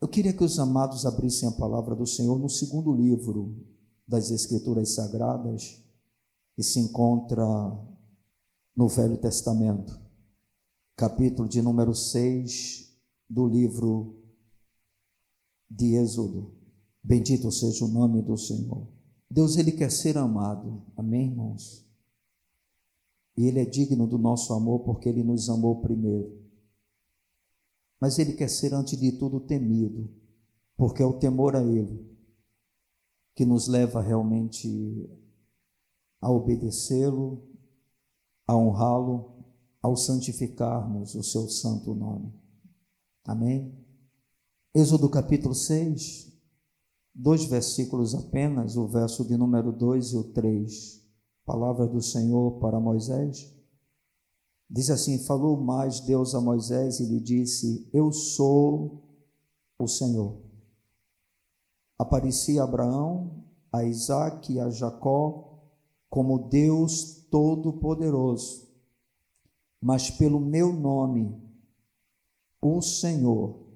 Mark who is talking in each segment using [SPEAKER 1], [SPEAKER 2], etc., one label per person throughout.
[SPEAKER 1] Eu queria que os amados abrissem a palavra do Senhor no segundo livro das Escrituras Sagradas, que se encontra no Velho Testamento, capítulo de número 6 do livro de Êxodo. Bendito seja o nome do Senhor. Deus, Ele quer ser amado, amém, irmãos? E Ele é digno do nosso amor porque Ele nos amou primeiro. Mas Ele quer ser, antes de tudo, temido, porque é o temor a Ele que nos leva realmente a obedecê-lo, a honrá-lo, ao santificarmos o seu santo nome. Amém? Êxodo capítulo 6, dois versículos apenas, o verso de número 2 e o 3. Palavra do Senhor para Moisés. Diz assim: Falou mais Deus a Moisés e lhe disse: Eu sou o Senhor. Apareci a Abraão, a Isaac e a Jacó como Deus Todo-Poderoso, mas pelo meu nome, o Senhor,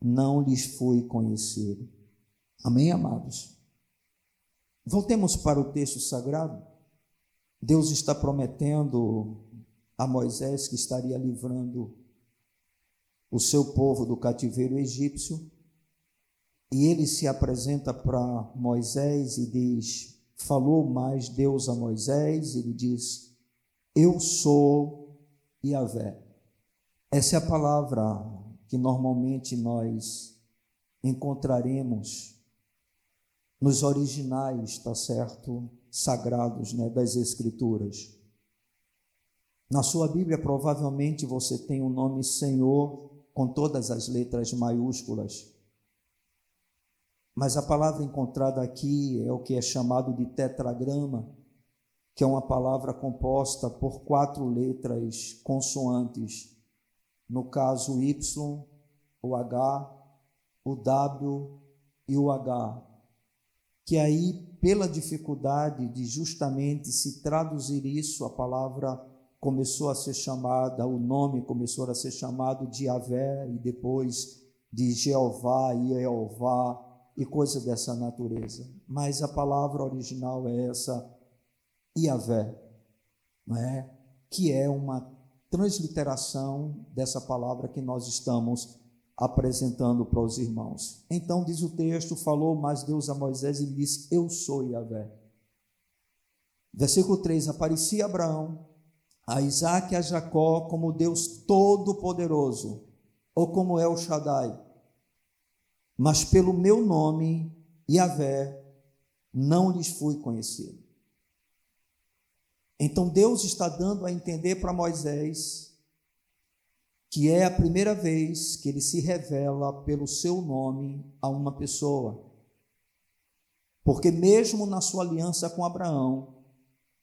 [SPEAKER 1] não lhes fui conhecido. Amém, amados? Voltemos para o texto sagrado. Deus está prometendo a Moisés que estaria livrando o seu povo do cativeiro egípcio e ele se apresenta para Moisés e diz: Falou mais Deus a Moisés, ele diz: Eu sou Yahvé. Essa é a palavra que normalmente nós encontraremos nos originais, está certo, sagrados, né, das escrituras. Na sua Bíblia provavelmente você tem o nome Senhor com todas as letras maiúsculas. Mas a palavra encontrada aqui é o que é chamado de tetragrama, que é uma palavra composta por quatro letras consoantes. No caso, o Y, o H, o W e o H. Que aí, pela dificuldade de justamente se traduzir isso, a palavra começou a ser chamada, o nome começou a ser chamado de Yahvé e depois de Jeová e Jeová e coisa dessa natureza. Mas a palavra original é essa, Iavé, é? que é uma transliteração dessa palavra que nós estamos apresentando para os irmãos. Então, diz o texto: falou mais Deus a Moisés e lhe disse: Eu sou Iavé. Versículo 3: Aparecia Abraão, a Isaac e a Jacó como Deus Todo-Poderoso, ou como El Shaddai mas pelo meu nome, Yahvé, não lhes fui conhecido. Então Deus está dando a entender para Moisés que é a primeira vez que ele se revela pelo seu nome a uma pessoa. Porque mesmo na sua aliança com Abraão,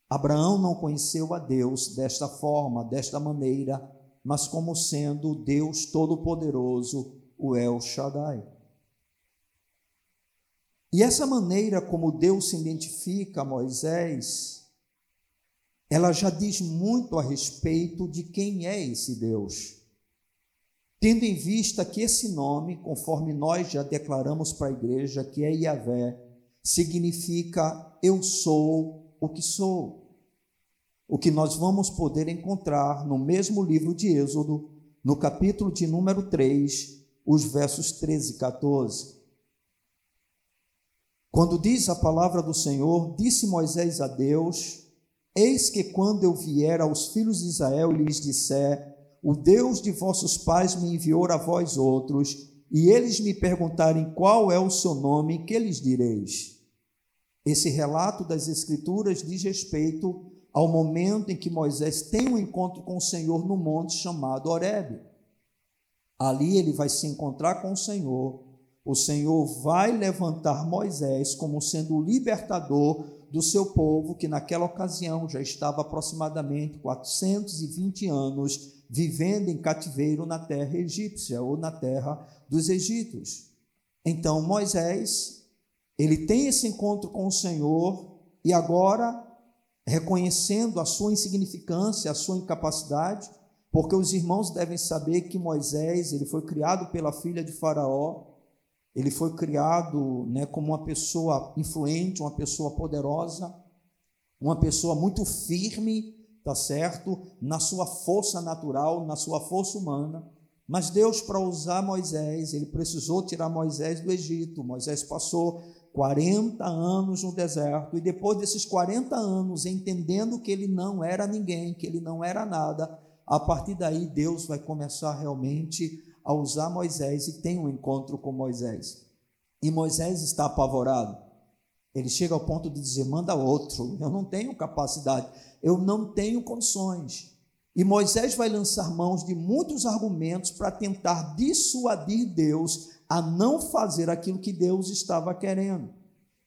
[SPEAKER 1] Abraão não conheceu a Deus desta forma, desta maneira, mas como sendo Deus Todo-Poderoso, o El Shaddai. E essa maneira como Deus se identifica a Moisés, ela já diz muito a respeito de quem é esse Deus. Tendo em vista que esse nome, conforme nós já declaramos para a igreja, que é Yahvé, significa eu sou o que sou. O que nós vamos poder encontrar no mesmo livro de Êxodo, no capítulo de número 3, os versos 13 e 14. Quando diz a palavra do Senhor, disse Moisés a Deus: Eis que quando eu vier aos filhos de Israel e lhes disser: O Deus de vossos pais me enviou a vós outros, e eles me perguntarem qual é o seu nome, que lhes direis? Esse relato das Escrituras diz respeito ao momento em que Moisés tem um encontro com o Senhor no monte chamado Horebe. Ali ele vai se encontrar com o Senhor o Senhor vai levantar Moisés como sendo o libertador do seu povo, que naquela ocasião já estava aproximadamente 420 anos vivendo em cativeiro na terra egípcia ou na terra dos egípcios. Então Moisés, ele tem esse encontro com o Senhor e agora reconhecendo a sua insignificância, a sua incapacidade, porque os irmãos devem saber que Moisés, ele foi criado pela filha de Faraó, Ele foi criado né, como uma pessoa influente, uma pessoa poderosa, uma pessoa muito firme, tá certo? Na sua força natural, na sua força humana. Mas Deus, para usar Moisés, ele precisou tirar Moisés do Egito. Moisés passou 40 anos no deserto, e depois desses 40 anos, entendendo que ele não era ninguém, que ele não era nada, a partir daí Deus vai começar realmente a usar Moisés e tem um encontro com Moisés. E Moisés está apavorado. Ele chega ao ponto de dizer: manda outro, eu não tenho capacidade, eu não tenho condições. E Moisés vai lançar mãos de muitos argumentos para tentar dissuadir Deus a não fazer aquilo que Deus estava querendo.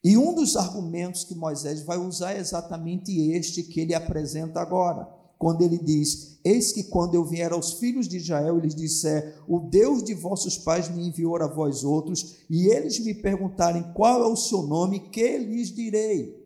[SPEAKER 1] E um dos argumentos que Moisés vai usar é exatamente este que ele apresenta agora, quando ele diz: Eis que quando eu vier aos filhos de Israel, eles disser: O Deus de vossos pais me enviou a vós outros, e eles me perguntarem qual é o seu nome, que lhes direi?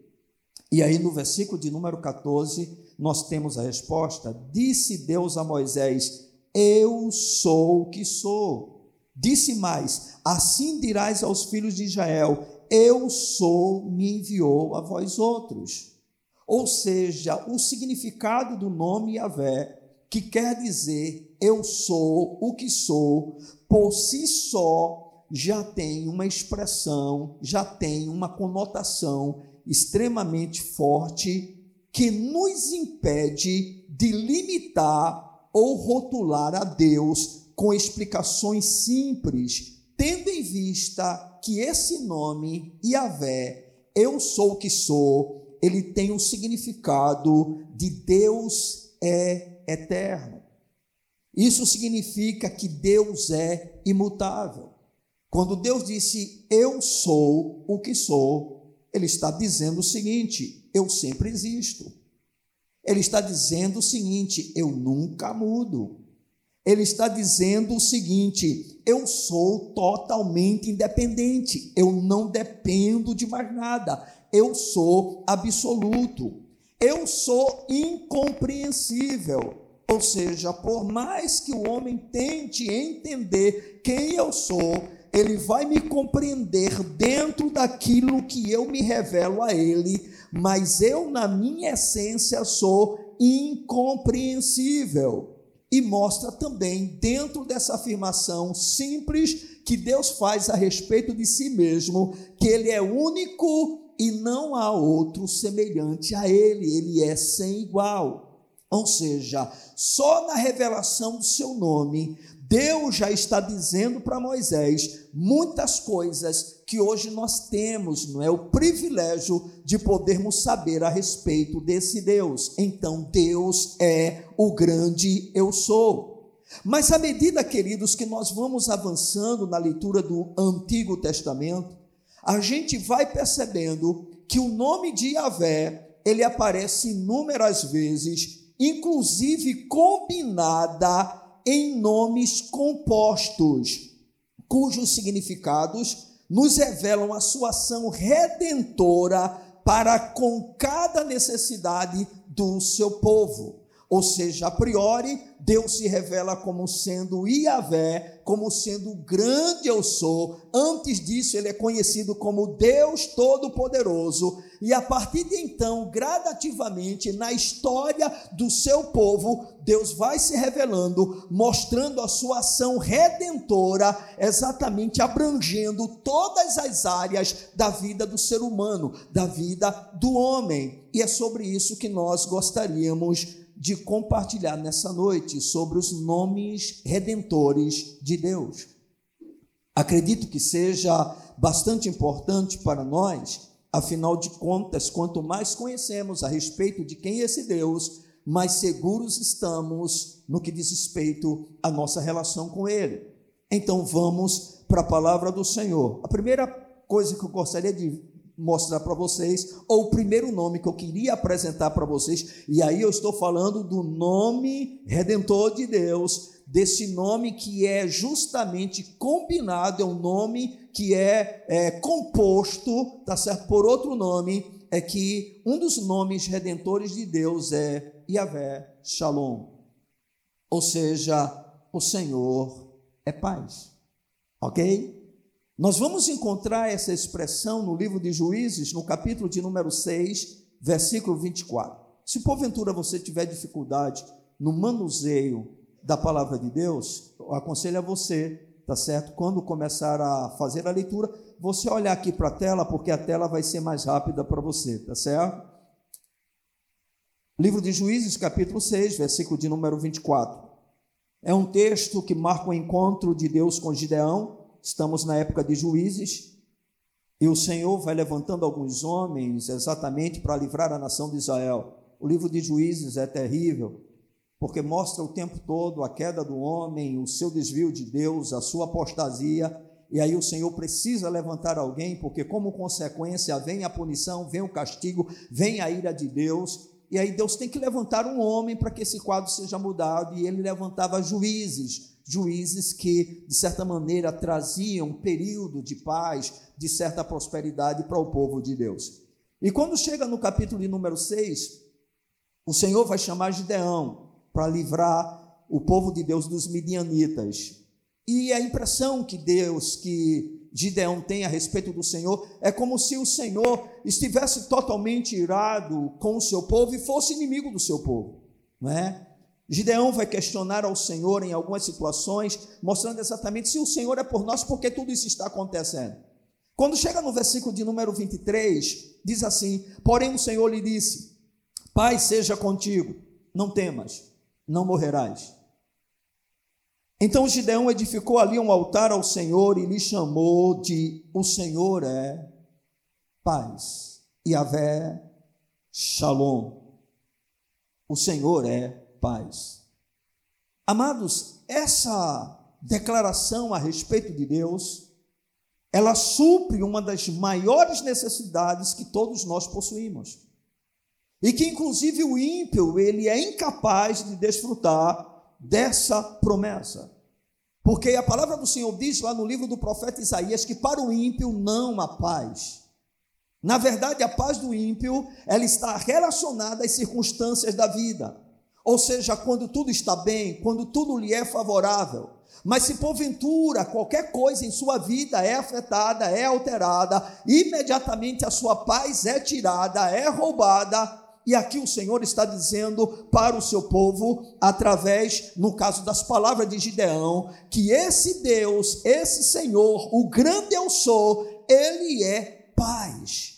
[SPEAKER 1] E aí no versículo de número 14, nós temos a resposta: Disse Deus a Moisés: Eu sou o que sou. Disse mais: Assim dirás aos filhos de Israel: Eu sou, me enviou a vós outros. Ou seja, o significado do nome Yahvé, que quer dizer eu sou o que sou, por si só já tem uma expressão, já tem uma conotação extremamente forte que nos impede de limitar ou rotular a Deus com explicações simples, tendo em vista que esse nome, Yahvé, eu sou o que sou, ele tem um significado de Deus é eterno. Isso significa que Deus é imutável. Quando Deus disse eu sou o que sou, ele está dizendo o seguinte: eu sempre existo. Ele está dizendo o seguinte: eu nunca mudo. Ele está dizendo o seguinte: eu sou totalmente independente, eu não dependo de mais nada, eu sou absoluto, eu sou incompreensível. Ou seja, por mais que o homem tente entender quem eu sou, ele vai me compreender dentro daquilo que eu me revelo a ele, mas eu, na minha essência, sou incompreensível e mostra também, dentro dessa afirmação simples que Deus faz a respeito de si mesmo, que Ele é único e não há outro semelhante a Ele, Ele é sem igual. Ou seja, só na revelação do seu nome, Deus já está dizendo para Moisés muitas coisas que hoje nós temos, não é? O privilégio de podermos saber a respeito desse Deus. Então, Deus é o grande eu sou. Mas à medida, queridos, que nós vamos avançando na leitura do Antigo Testamento, a gente vai percebendo que o nome de Yahvé, ele aparece inúmeras vezes, inclusive combinada em nomes compostos, cujos significados nos revelam a sua ação redentora para com cada necessidade do seu povo. Ou seja, a priori, Deus se revela como sendo Iavé, como sendo grande eu sou. Antes disso, ele é conhecido como Deus Todo-Poderoso. E a partir de então, gradativamente, na história do seu povo, Deus vai se revelando, mostrando a sua ação redentora, exatamente abrangendo todas as áreas da vida do ser humano, da vida do homem. E é sobre isso que nós gostaríamos de compartilhar nessa noite sobre os nomes redentores de Deus. Acredito que seja bastante importante para nós, afinal de contas, quanto mais conhecemos a respeito de quem é esse Deus, mais seguros estamos no que diz respeito à nossa relação com Ele. Então vamos para a palavra do Senhor. A primeira coisa que eu gostaria de mostrar para vocês, ou o primeiro nome que eu queria apresentar para vocês, e aí eu estou falando do nome redentor de Deus, desse nome que é justamente combinado, é um nome que é, é composto, tá certo, por outro nome, é que um dos nomes redentores de Deus é Yahvé Shalom, ou seja, o Senhor é paz, ok? Nós vamos encontrar essa expressão no livro de Juízes, no capítulo de número 6, versículo 24. Se porventura você tiver dificuldade no manuseio da palavra de Deus, eu aconselho a você, tá certo? Quando começar a fazer a leitura, você olhar aqui para a tela, porque a tela vai ser mais rápida para você, tá certo? Livro de Juízes, capítulo 6, versículo de número 24. É um texto que marca o encontro de Deus com Gideão. Estamos na época de Juízes. E o Senhor vai levantando alguns homens exatamente para livrar a nação de Israel. O livro de Juízes é terrível, porque mostra o tempo todo a queda do homem, o seu desvio de Deus, a sua apostasia, e aí o Senhor precisa levantar alguém, porque como consequência vem a punição, vem o castigo, vem a ira de Deus, e aí Deus tem que levantar um homem para que esse quadro seja mudado, e ele levantava juízes, juízes que, de certa maneira, traziam um período de paz, de certa prosperidade para o povo de Deus. E quando chega no capítulo de número 6, o Senhor vai chamar Gideão para livrar o povo de Deus dos midianitas. E a impressão que Deus, que Gideão tem a respeito do Senhor, é como se o Senhor estivesse totalmente irado com o seu povo e fosse inimigo do seu povo, não é? Gideão vai questionar ao Senhor em algumas situações, mostrando exatamente se o Senhor é por nós, porque tudo isso está acontecendo. Quando chega no versículo de número 23, diz assim: Porém o Senhor lhe disse: Pai seja contigo, não temas, não morrerás. Então Gideão edificou ali um altar ao Senhor e lhe chamou de O Senhor é paz. Yahvé Shalom. O Senhor é paz. Amados, essa declaração a respeito de Deus, ela supre uma das maiores necessidades que todos nós possuímos. E que inclusive o ímpio, ele é incapaz de desfrutar dessa promessa. Porque a palavra do Senhor diz lá no livro do profeta Isaías que para o ímpio não há paz. Na verdade, a paz do ímpio, ela está relacionada às circunstâncias da vida. Ou seja, quando tudo está bem, quando tudo lhe é favorável. Mas se porventura qualquer coisa em sua vida é afetada, é alterada, imediatamente a sua paz é tirada, é roubada, e aqui o Senhor está dizendo para o seu povo, através, no caso das palavras de Gideão, que esse Deus, esse Senhor, o grande eu sou, ele é paz.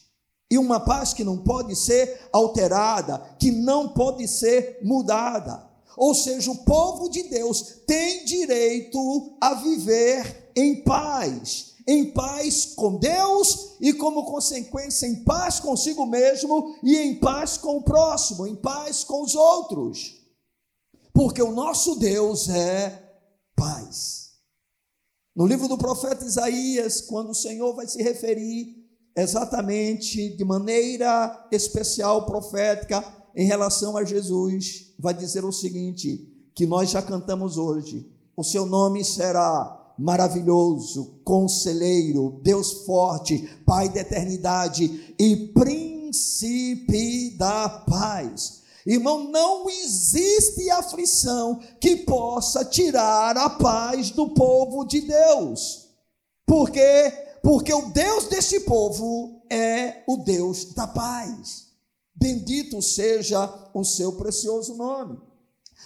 [SPEAKER 1] E uma paz que não pode ser alterada, que não pode ser mudada. Ou seja, o povo de Deus tem direito a viver em paz em paz com Deus e, como consequência, em paz consigo mesmo e em paz com o próximo, em paz com os outros. Porque o nosso Deus é paz. No livro do profeta Isaías, quando o Senhor vai se referir exatamente de maneira especial profética em relação a Jesus, vai dizer o seguinte: que nós já cantamos hoje. O seu nome será maravilhoso, conselheiro, Deus forte, Pai da eternidade e príncipe da paz. Irmão, não existe aflição que possa tirar a paz do povo de Deus. Por quê? Porque o Deus desse povo é o Deus da paz. Bendito seja o seu precioso nome.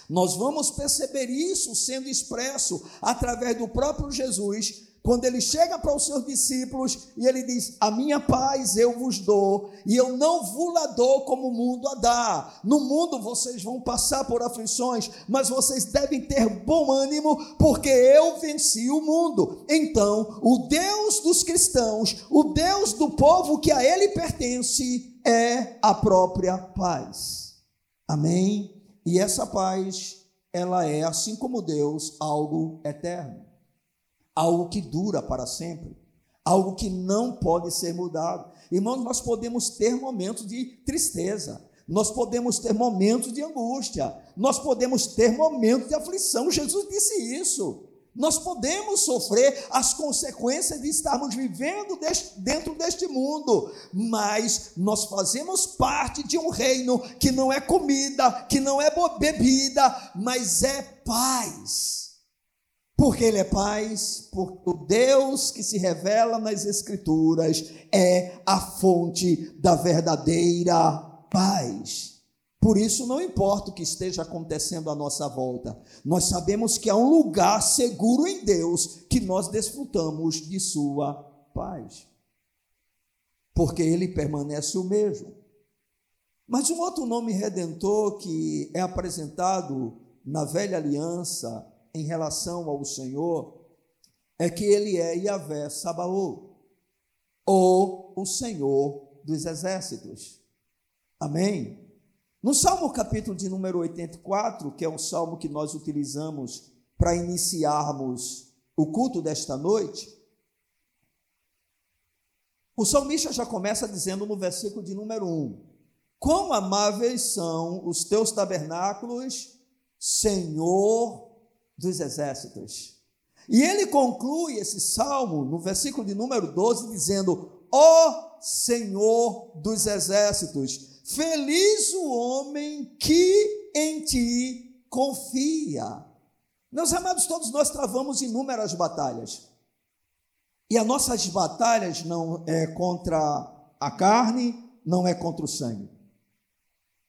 [SPEAKER 1] Nós vamos perceber isso sendo expresso através do próprio Jesus, quando ele chega para os seus discípulos e ele diz: A minha paz eu vos dou, e eu não vos la dou como o mundo a dá. No mundo vocês vão passar por aflições, mas vocês devem ter bom ânimo, porque eu venci o mundo. Então, o Deus dos cristãos, o Deus do povo que a ele pertence, é a própria paz. Amém? E essa paz, ela é, assim como Deus, algo eterno, algo que dura para sempre, algo que não pode ser mudado. Irmãos, nós podemos ter momentos de tristeza, nós podemos ter momentos de angústia, nós podemos ter momentos de aflição. Jesus disse isso. Nós podemos sofrer as consequências de estarmos vivendo dentro deste mundo, mas nós fazemos parte de um reino que não é comida, que não é bebida, mas é paz. Porque Ele é paz, porque o Deus que se revela nas Escrituras é a fonte da verdadeira paz. Por isso, não importa o que esteja acontecendo à nossa volta, nós sabemos que há um lugar seguro em Deus que nós desfrutamos de Sua paz, porque Ele permanece o mesmo. Mas um outro nome redentor que é apresentado na velha aliança em relação ao Senhor é que ele é Yahvé Sabaoth, ou o Senhor dos exércitos. Amém? No Salmo capítulo de número 84, que é um salmo que nós utilizamos para iniciarmos o culto desta noite, o salmista já começa dizendo no versículo de número 1: Quão amáveis são os teus tabernáculos, Senhor dos exércitos. E ele conclui esse salmo no versículo de número 12, dizendo: Ó oh Senhor dos exércitos, feliz o homem que em ti confia. Meus amados, todos nós travamos inúmeras batalhas. E as nossas batalhas não é contra a carne, não é contra o sangue.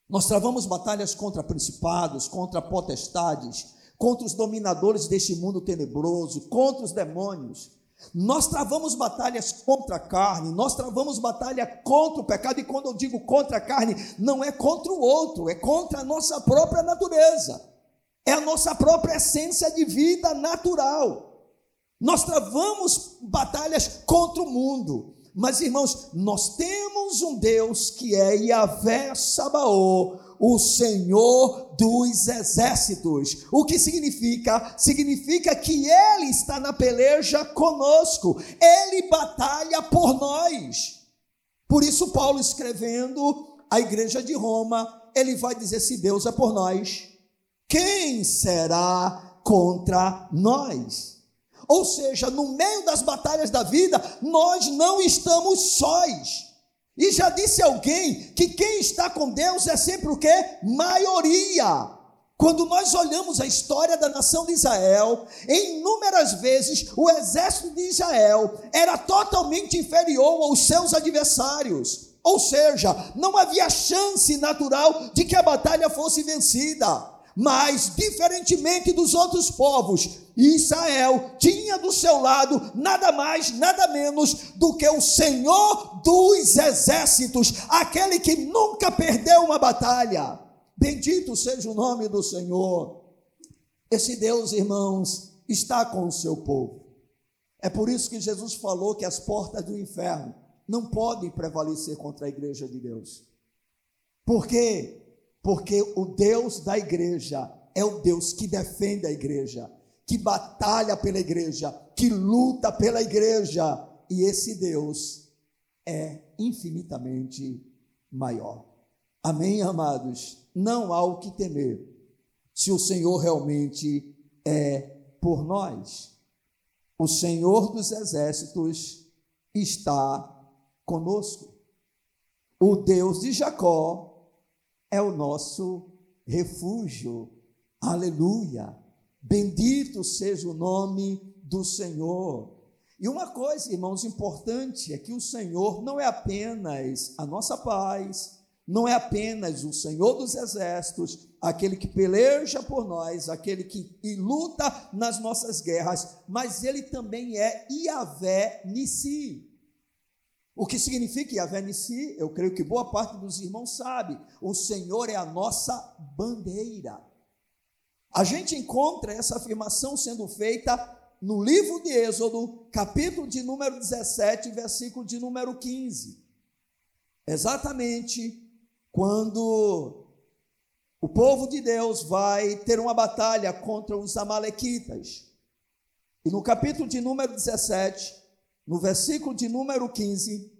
[SPEAKER 1] Nós travamos batalhas contra principados, contra potestades, contra os dominadores deste mundo tenebroso, contra os demônios. Nós travamos batalhas contra a carne, nós travamos batalha contra o pecado, e quando eu digo contra a carne, não é contra o outro, é contra a nossa própria natureza, é a nossa própria essência de vida natural. Nós travamos batalhas contra o mundo, mas irmãos, nós temos um Deus que é Yahvé Sabaô, o Senhor dos exércitos. O que significa? Significa que Ele está na peleja conosco, Ele batalha por nós. Por isso, Paulo escrevendo à igreja de Roma, ele vai dizer: se Deus é por nós, quem será contra nós? Ou seja, no meio das batalhas da vida, nós não estamos sós. E já disse alguém que quem está com Deus é sempre o que? Maioria. Quando nós olhamos a história da nação de Israel, em inúmeras vezes o exército de Israel era totalmente inferior aos seus adversários. Ou seja, não havia chance natural de que a batalha fosse vencida. Mas, diferentemente dos outros povos, Israel tinha do seu lado nada mais, nada menos do que o Senhor dos exércitos, aquele que nunca perdeu uma batalha. Bendito seja o nome do Senhor. Esse Deus, irmãos, está com o seu povo. É por isso que Jesus falou que as portas do inferno não podem prevalecer contra a igreja de Deus. Por quê? Porque o Deus da igreja é o Deus que defende a igreja, que batalha pela igreja, que luta pela igreja. E esse Deus é infinitamente maior. Amém, amados? Não há o que temer se o Senhor realmente é por nós. O Senhor dos exércitos está conosco. O Deus de Jacó é o nosso refúgio. Aleluia! Bendito seja o nome do Senhor. E uma coisa, irmãos, importante é que o Senhor não é apenas a nossa paz, não é apenas o Senhor dos exércitos, aquele que peleja por nós, aquele que luta nas nossas guerras, mas ele também é Iavé Nissi. O que significa Yahvé Nissi, eu creio que boa parte dos irmãos sabe, o Senhor é a nossa bandeira. A gente encontra essa afirmação sendo feita no livro de Êxodo, capítulo de número 17, versículo de número 15. Exatamente quando o povo de Deus vai ter uma batalha contra os amalequitas. E no capítulo de número 17, no versículo de número 15,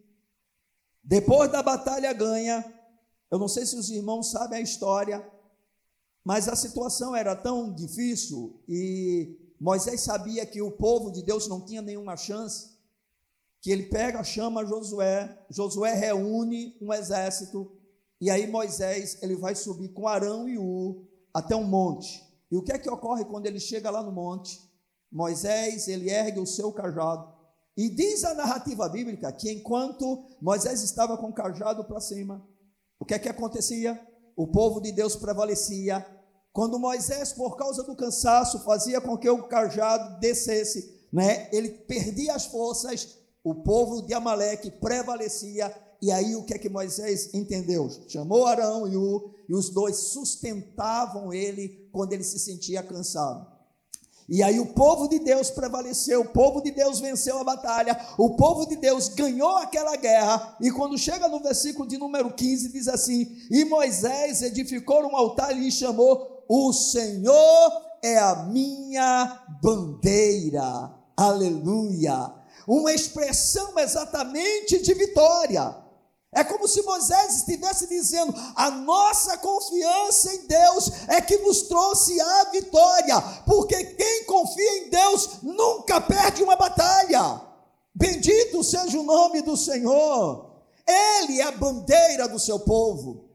[SPEAKER 1] depois da batalha ganha, eu não sei se os irmãos sabem a história, mas a situação era tão difícil e Moisés sabia que o povo de Deus não tinha nenhuma chance, que ele pega, chama Josué, Josué reúne um exército, e aí Moisés ele vai subir com Arão e U até um monte. E o que é que ocorre quando ele chega lá no monte? Moisés, ele ergue o seu cajado. E diz a narrativa bíblica que enquanto Moisés estava com o cajado para cima, o que é que acontecia? O povo de Deus prevalecia. Quando Moisés, por causa do cansaço, fazia com que o cajado descesse, né? Ele perdia as forças, o povo de Amaleque prevalecia. E aí o que é que Moisés entendeu? Chamou Arão e, o, e os dois sustentavam ele quando ele se sentia cansado. E aí o povo de Deus prevaleceu, o povo de Deus venceu a batalha, o povo de Deus ganhou aquela guerra. E quando chega no versículo de número 15, diz assim: E Moisés edificou um altar e chamou: O Senhor é a minha bandeira. Aleluia! Uma expressão exatamente de vitória. É como se Moisés estivesse dizendo: a nossa confiança em Deus é que nos trouxe a vitória, porque quem confia em Deus nunca perde uma batalha. Bendito seja o nome do Senhor, Ele é a bandeira do seu povo.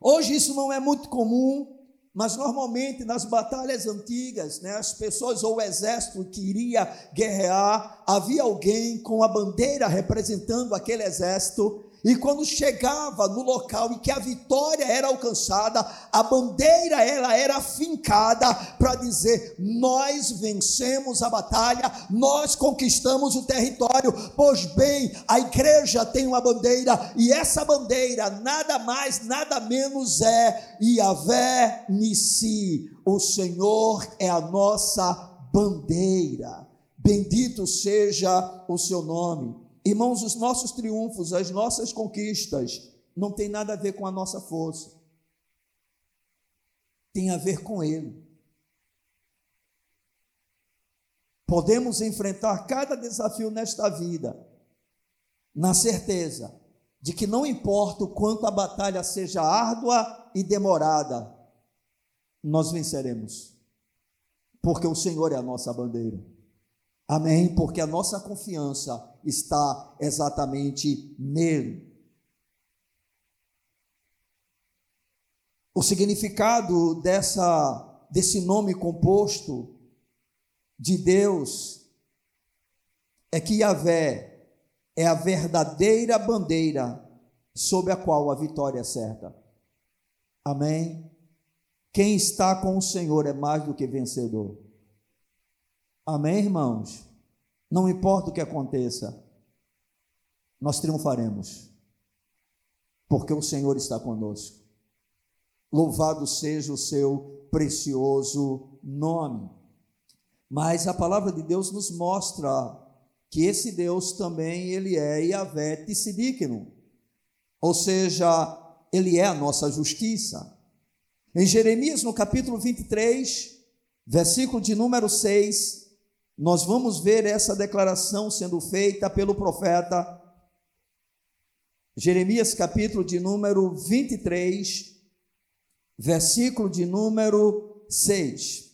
[SPEAKER 1] Hoje isso não é muito comum, mas normalmente nas batalhas antigas, né, as pessoas ou o exército que iria guerrear, havia alguém com a bandeira representando aquele exército e quando chegava no local em que a vitória era alcançada, a bandeira ela era fincada para dizer: nós vencemos a batalha, nós conquistamos o território. Pois bem, a igreja tem uma bandeira e essa bandeira nada mais, nada menos é Yahvé Nissi. O Senhor é a nossa bandeira. Bendito seja o seu nome. Irmãos, os nossos triunfos, as nossas conquistas, não tem nada a ver com a nossa força. Tem a ver com Ele. Podemos enfrentar cada desafio nesta vida, na certeza de que não importa o quanto a batalha seja árdua e demorada, nós venceremos, porque o Senhor é a nossa bandeira. Amém? Porque a nossa confiança está exatamente nele. O significado dessa desse nome composto de Deus é que Yahvé é a verdadeira bandeira sob a qual a vitória é certa. Amém? Quem está com o Senhor é mais do que vencedor. Amém, irmãos? Não importa o que aconteça, nós triunfaremos, porque o Senhor está conosco. Louvado seja o seu precioso nome. Mas a palavra de Deus nos mostra que esse Deus também ele é Yahvé Tissidíqueno, ou seja, ele é a nossa justiça. Em Jeremias, no capítulo 23, versículo de número 6, nós vamos ver essa declaração sendo feita pelo profeta Jeremias, capítulo de número 23, versículo de número 6.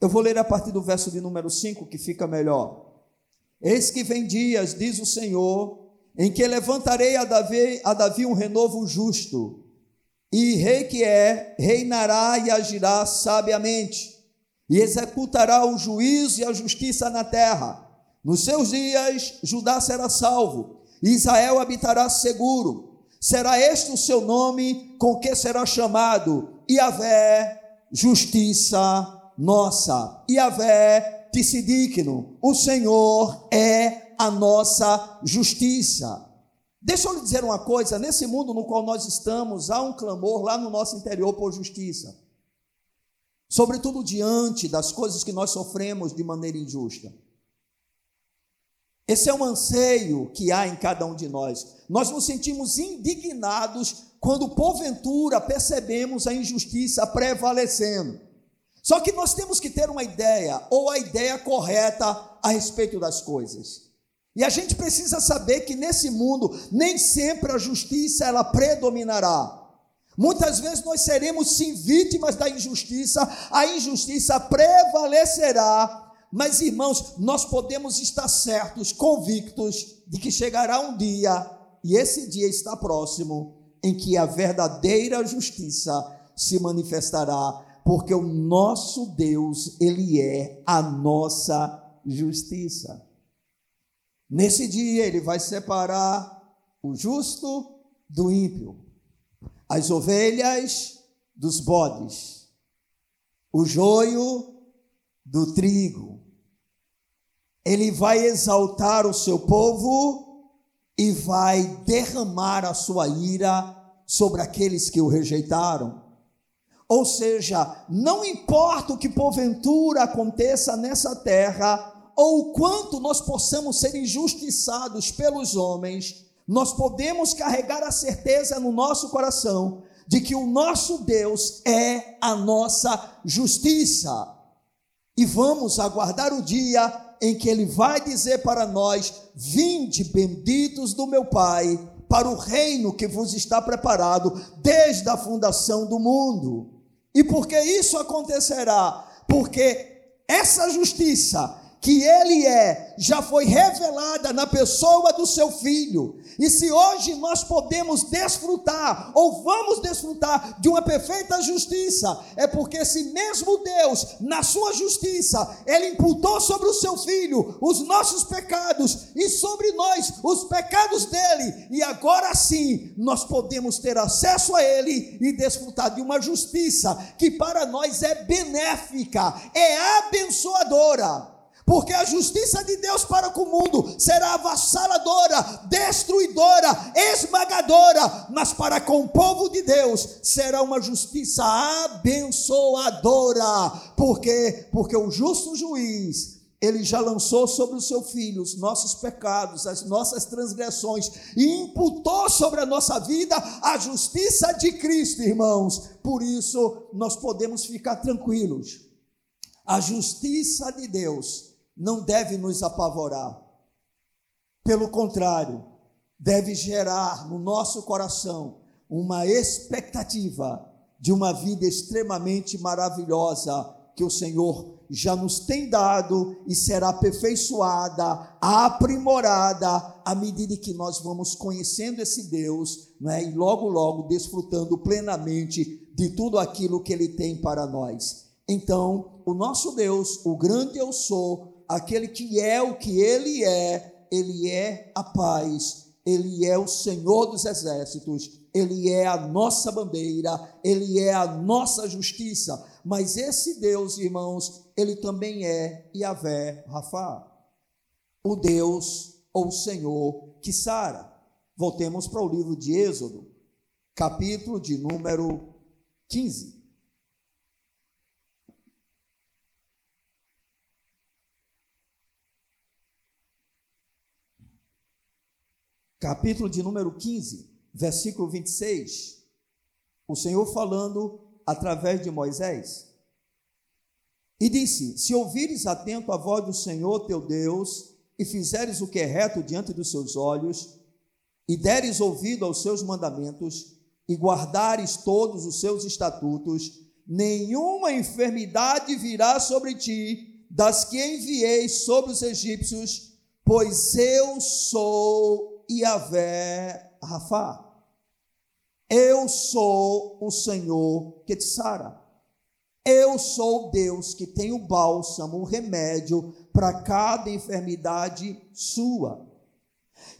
[SPEAKER 1] Eu vou ler a partir do verso de número 5, que fica melhor. Eis que vem dias, diz o Senhor, em que levantarei a Davi, a Davi um renovo justo, e rei que é, reinará e agirá sabiamente e executará o juízo e a justiça na terra. Nos seus dias, Judá será salvo, Israel habitará seguro. Será este o seu nome com que será chamado Iavé, justiça nossa. Iavé, Tissidíquino, o Senhor é a nossa justiça. Deixa eu lhe dizer uma coisa: nesse mundo no qual nós estamos, há um clamor lá no nosso interior por justiça sobretudo diante das coisas que nós sofremos de maneira injusta. Esse é um anseio que há em cada um de nós. Nós nos sentimos indignados quando, porventura, percebemos a injustiça prevalecendo. Só que nós temos que ter uma ideia, ou a ideia correta a respeito das coisas. E a gente precisa saber que nesse mundo nem sempre a justiça ela predominará. Muitas vezes nós seremos sim vítimas da injustiça, a injustiça prevalecerá, mas irmãos, nós podemos estar certos, convictos de que chegará um dia, e esse dia está próximo, em que a verdadeira justiça se manifestará porque o nosso Deus, ele é a nossa justiça. Nesse dia ele vai separar o justo do ímpio, as ovelhas dos bodes, o joio do trigo. Ele vai exaltar o seu povo e vai derramar a sua ira sobre aqueles que o rejeitaram. Ou seja, não importa o que porventura aconteça nessa terra, ou o quanto nós possamos ser injustiçados pelos homens, nós podemos carregar a certeza no nosso coração de que o nosso Deus é a nossa justiça. E vamos aguardar o dia em que Ele vai dizer para nós: Vinde, benditos do meu Pai, para o reino que vos está preparado desde a fundação do mundo. E por que isso acontecerá? Porque essa justiça que ele é, já foi revelada na pessoa do seu filho. E se hoje nós podemos desfrutar, ou vamos desfrutar de uma perfeita justiça, é porque esse mesmo Deus, na sua justiça, ele imputou sobre o seu filho os nossos pecados e sobre nós os pecados dele. E agora sim, nós podemos ter acesso a ele e desfrutar de uma justiça que para nós é benéfica, é abençoadora. Porque a justiça de Deus para com o mundo será avassaladora, destruidora, esmagadora, mas para com o povo de Deus será uma justiça abençoadora. Por quê? Porque o justo juiz, ele já lançou sobre o seu filho os nossos pecados, as nossas transgressões e imputou sobre a nossa vida a justiça de Cristo, irmãos. Por isso, nós podemos ficar tranquilos. A justiça de Deus não deve nos apavorar. Pelo contrário, deve gerar no nosso coração uma expectativa de uma vida extremamente maravilhosa que o Senhor já nos tem dado e será aperfeiçoada, aprimorada à medida que nós vamos conhecendo esse Deus, né, e logo logo desfrutando plenamente de tudo aquilo que ele tem para nós. Então, o nosso Deus, o grande eu sou, aquele que é o que ele é, ele é a paz, ele é o Senhor dos exércitos, ele é a nossa bandeira, ele é a nossa justiça. Mas esse Deus, irmãos, ele também é Yahvé Rafa, o Deus ou o Senhor que sara. Voltemos para o livro de Êxodo, capítulo de número 15. Capítulo de número 15, versículo 26, o Senhor falando através de Moisés, e disse: Se ouvires atento a voz do Senhor teu Deus, e fizeres o que é reto diante dos seus olhos, e deres ouvido aos seus mandamentos, e guardares todos os seus estatutos, nenhuma enfermidade virá sobre ti, das que enviei sobre os egípcios, pois eu sou Yahvé Rafa. Eu sou o Senhor que te sara. Eu sou Deus que tem o bálsamo, o remédio para cada enfermidade sua.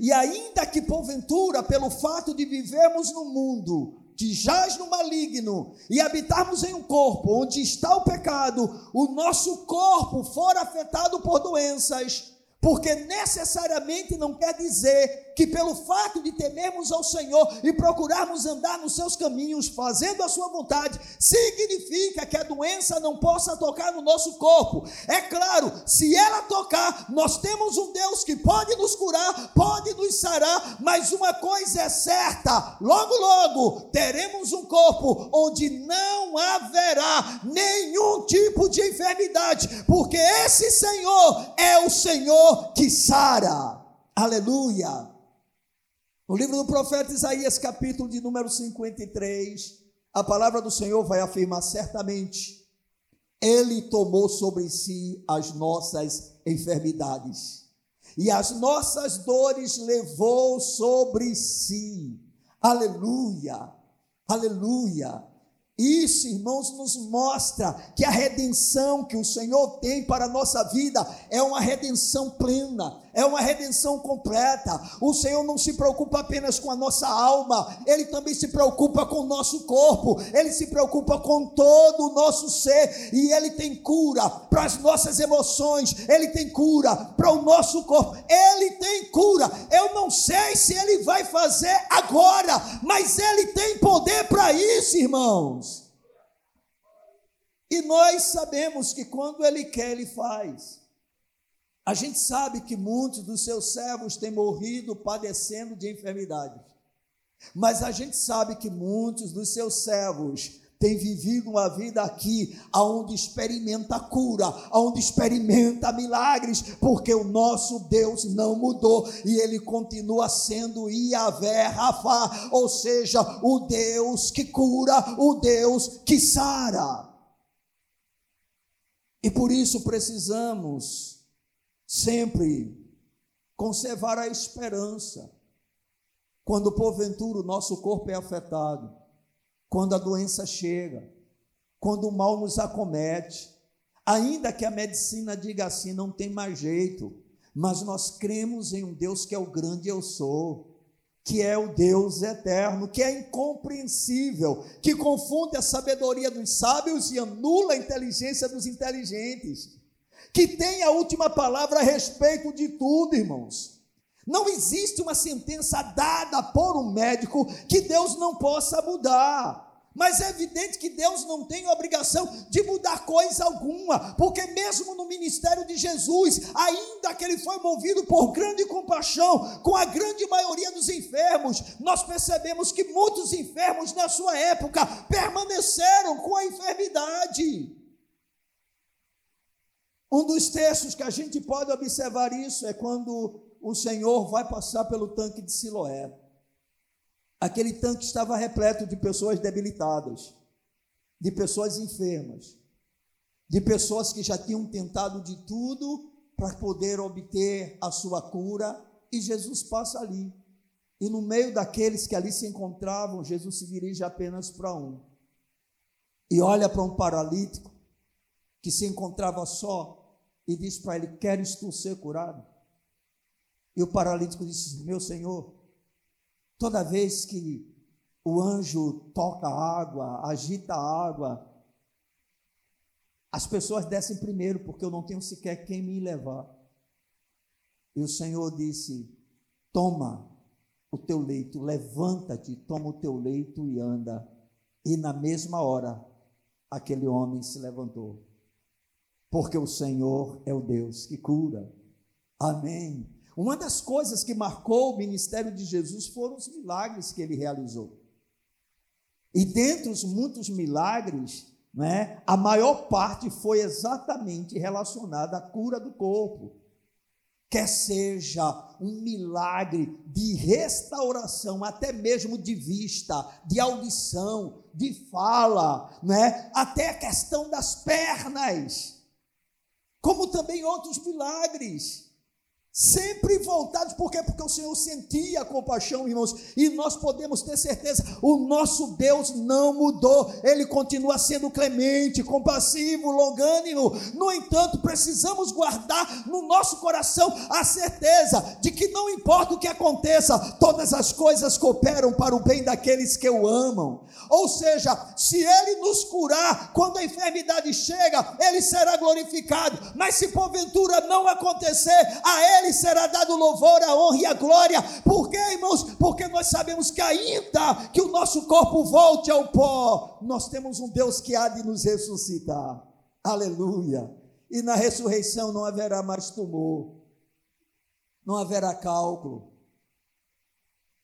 [SPEAKER 1] E ainda que porventura, pelo fato de vivermos no mundo que jaz no maligno e habitarmos em um corpo onde está o pecado, o nosso corpo for afetado por doenças, porque necessariamente não quer dizer que pelo fato de temermos ao Senhor e procurarmos andar nos seus caminhos, fazendo a sua vontade, significa que a doença não possa tocar no nosso corpo. É claro, se ela tocar, nós temos um Deus que pode nos curar, pode nos sarar, mas uma coisa é certa: logo, logo teremos um corpo onde não haverá nenhum tipo de enfermidade, porque esse Senhor é o Senhor que sara. Aleluia. No livro do profeta Isaías, capítulo de número 53, a palavra do Senhor vai afirmar certamente: Ele tomou sobre si as nossas enfermidades e as nossas dores levou sobre si. Aleluia, aleluia. Isso, irmãos, nos mostra que a redenção que o Senhor tem para a nossa vida é uma redenção plena, é uma redenção completa. O Senhor não se preocupa apenas com a nossa alma, Ele também se preocupa com o nosso corpo, Ele se preocupa com todo o nosso ser, e Ele tem cura para as nossas emoções, Ele tem cura para o nosso corpo, Ele tem cura. Eu não sei se Ele vai fazer agora, mas Ele tem poder para isso, irmãos. E nós sabemos que quando Ele quer, Ele faz. A gente sabe que muitos dos seus servos têm morrido padecendo de enfermidades. Mas a gente sabe que muitos dos seus servos têm vivido uma vida aqui onde experimenta cura, onde experimenta milagres, porque o nosso Deus não mudou e ele continua sendo Iavé Rafa, ou seja, o Deus que cura, o Deus que sara. E por isso precisamos sempre conservar a esperança. Quando porventura o nosso corpo é afetado, quando a doença chega, quando o mal nos acomete, ainda que a medicina diga assim, não tem mais jeito, mas nós cremos em um Deus que é o grande eu sou que é o Deus eterno, que é incompreensível, que confunde a sabedoria dos sábios e anula a inteligência dos inteligentes, que tem a última palavra a respeito de tudo, irmãos. Não existe uma sentença dada por um médico que Deus não possa mudar. Mas é evidente que Deus não tem obrigação de mudar coisa alguma, porque mesmo no ministério de Jesus, ainda que ele foi movido por grande compaixão com a grande maioria dos enfermos, nós percebemos que muitos enfermos na sua época permaneceram com a enfermidade. Um dos textos que a gente pode observar isso é quando o Senhor vai passar pelo tanque de Siloé. Aquele tanque estava repleto de pessoas debilitadas, de pessoas enfermas, de pessoas que já tinham tentado de tudo para poder obter a sua cura, e Jesus passa ali. E no meio daqueles que ali se encontravam, Jesus se dirige apenas para um. E olha para um paralítico que se encontrava só e diz para ele: Queres tu ser curado? E o paralítico disse: Meu Senhor, Toda vez que o anjo toca a água, agita a água, as pessoas descem primeiro, porque eu não tenho sequer quem me levar. E o Senhor disse: Toma o teu leito, levanta-te, toma o teu leito e anda. E na mesma hora, aquele homem se levantou. Porque o Senhor é o Deus que cura. Amém. Uma das coisas que marcou o ministério de Jesus foram os milagres que ele realizou. E dentre os muitos milagres, né, a maior parte foi exatamente relacionada à cura do corpo. Quer seja um milagre de restauração, até mesmo de vista, de audição, de fala, né, até a questão das pernas, como também outros milagres sempre voltados, por quê? Porque o Senhor sentia compaixão, irmãos, e nós podemos ter certeza, o nosso Deus não mudou, ele continua sendo clemente, compassivo, longânimo. No entanto, precisamos guardar no nosso coração a certeza de que não importa o que aconteça, todas as coisas cooperam para o bem daqueles que o amam. Ou seja, se ele nos curar quando a enfermidade chega, ele será glorificado, mas se porventura não acontecer, a ele ele será dado louvor, a honra e a glória. Por quê, irmãos? Porque nós sabemos que ainda que o nosso corpo volte ao pó, nós temos um Deus que há de nos ressuscitar. Aleluia. E na ressurreição não haverá mais tumor, não haverá cálculo,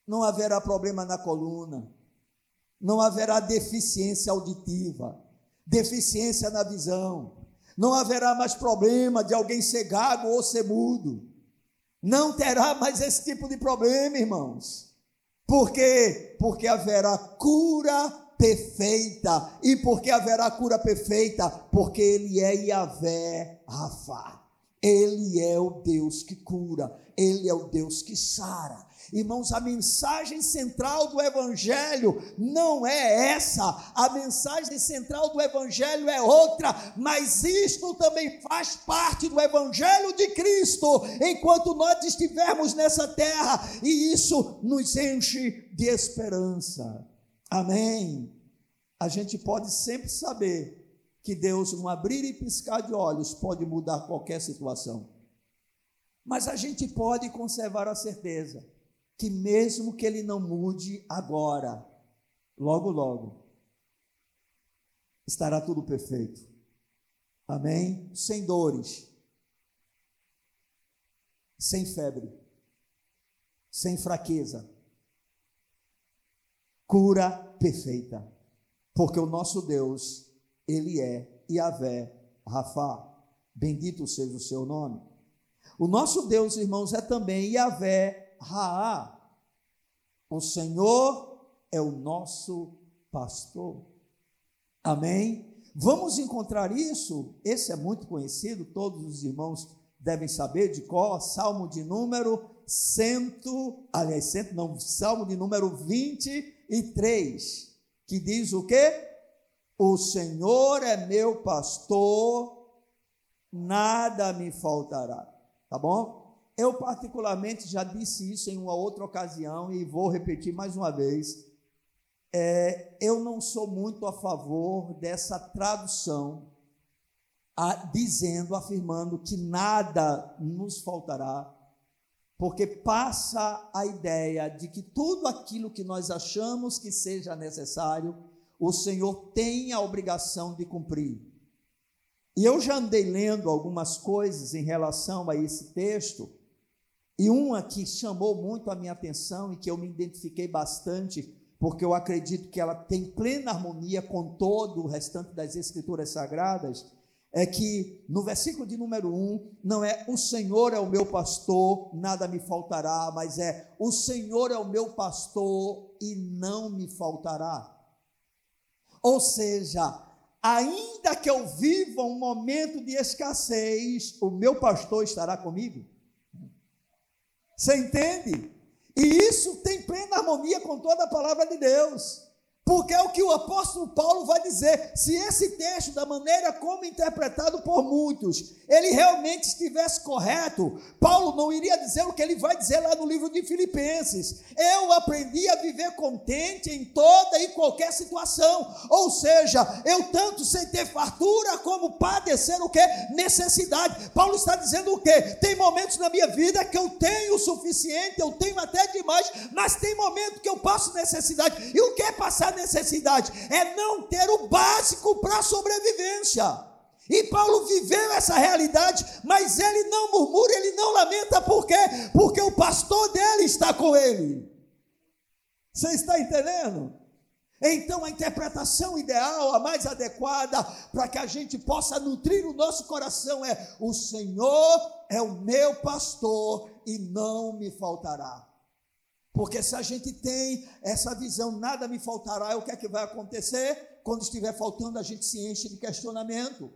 [SPEAKER 1] não haverá problema na coluna, não haverá deficiência auditiva, deficiência na visão, não haverá mais problema de alguém ser gago ou ser mudo. Não terá mais esse tipo de problema, irmãos. Por quê? Porque haverá cura perfeita. E porque haverá cura perfeita? Porque Ele é Yahvé Rafa. Ele é o Deus que cura, Ele é o Deus que sara. Irmãos, a mensagem central do Evangelho não é essa, a mensagem central do Evangelho é outra, mas isto também faz parte do Evangelho de Cristo, enquanto nós estivermos nessa terra, e isso nos enche de esperança. Amém. A gente pode sempre saber que Deus, num abrir e piscar de olhos, pode mudar qualquer situação. Mas a gente pode conservar a certeza que, mesmo que Ele não mude agora, logo, logo, estará tudo perfeito. Amém? Sem dores, sem febre, sem fraqueza, cura perfeita, porque o nosso Deus ele é Yahvé Rafa. Bendito seja o seu nome. O nosso Deus, irmãos, é também Yahvé Raá. O Senhor é o nosso pastor. Amém? Vamos encontrar isso, esse é muito conhecido, todos os irmãos devem saber de qual, Salmo de número cento, aliás, cento não, Salmo de número 23, que diz o quê? O Senhor é meu pastor, nada me faltará. Tá bom? Eu, particularmente, já disse isso em uma outra ocasião e vou repetir mais uma vez. É, eu não sou muito a favor dessa tradução a, dizendo, afirmando que nada nos faltará, porque passa a ideia de que tudo aquilo que nós achamos que seja necessário o Senhor tem a obrigação de cumprir. E eu já andei lendo algumas coisas em relação a esse texto, e uma que chamou muito a minha atenção e que eu me identifiquei bastante, porque eu acredito que ela tem plena harmonia com todo o restante das Escrituras Sagradas, é que no versículo de número 1, não é o Senhor é o meu pastor, nada me faltará, mas é o Senhor é o meu pastor e não me faltará. Ou seja, ainda que eu viva um momento de escassez, o meu pastor estará comigo. Você entende? E isso tem plena harmonia com toda a palavra de Deus. Porque é o que o apóstolo Paulo vai dizer. Se esse texto, da maneira como interpretado por muitos, ele realmente estivesse correto, Paulo não iria dizer o que ele vai dizer lá no livro de Filipenses. Eu aprendi a viver contente em toda e qualquer situação. Ou seja, eu tanto sei ter fartura como padecer o que? Necessidade. Paulo está dizendo o que? Tem momentos na minha vida que eu tenho o suficiente, eu tenho até demais, mas tem momentos que eu passo necessidade. E o que é passar necessidade? É não ter o básico para a sobrevivência. E Paulo viveu essa realidade, mas ele não murmura, ele não lamenta, por quê? Porque o pastor dele está com ele. Você está entendendo? Então, a interpretação ideal, a mais adequada, para que a gente possa nutrir o nosso coração é: o Senhor é o meu pastor e não me faltará. Porque se a gente tem essa visão, nada me faltará, o que é que vai acontecer? Quando estiver faltando, a gente se enche de questionamento.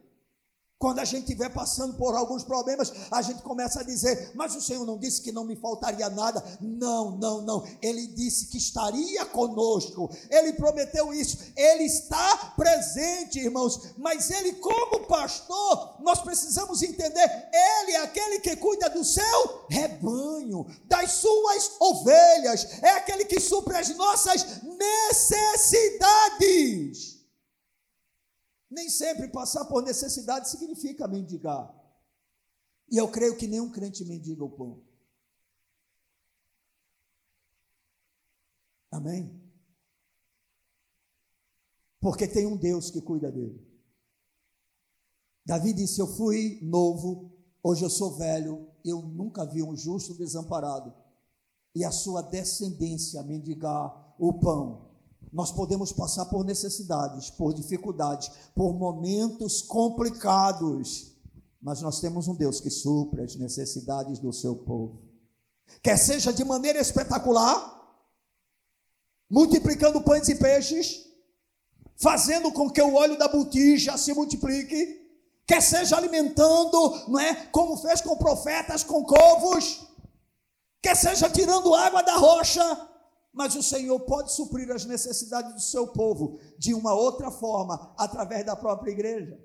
[SPEAKER 1] Quando a gente estiver passando por alguns problemas, a gente começa a dizer: Mas o Senhor não disse que não me faltaria nada? Não, não, não. Ele disse que estaria conosco. Ele prometeu isso. Ele está presente, irmãos. Mas Ele, como pastor, nós precisamos entender: Ele é aquele que cuida do seu rebanho, das suas ovelhas. É aquele que supre as nossas necessidades. Nem sempre passar por necessidade significa mendigar. E eu creio que nenhum crente mendiga o pão. Amém? Porque tem um Deus que cuida dele. Davi disse: Eu fui novo, hoje eu sou velho, eu nunca vi um justo desamparado e a sua descendência mendigar o pão. Nós podemos passar por necessidades, por dificuldades, por momentos complicados, mas nós temos um Deus que supre as necessidades do seu povo. Quer seja de maneira espetacular, multiplicando pães e peixes, fazendo com que o óleo da botija se multiplique, quer seja alimentando, não é? Como fez com profetas, com covos, quer seja tirando água da rocha, mas o Senhor pode suprir as necessidades do seu povo de uma outra forma, através da própria igreja.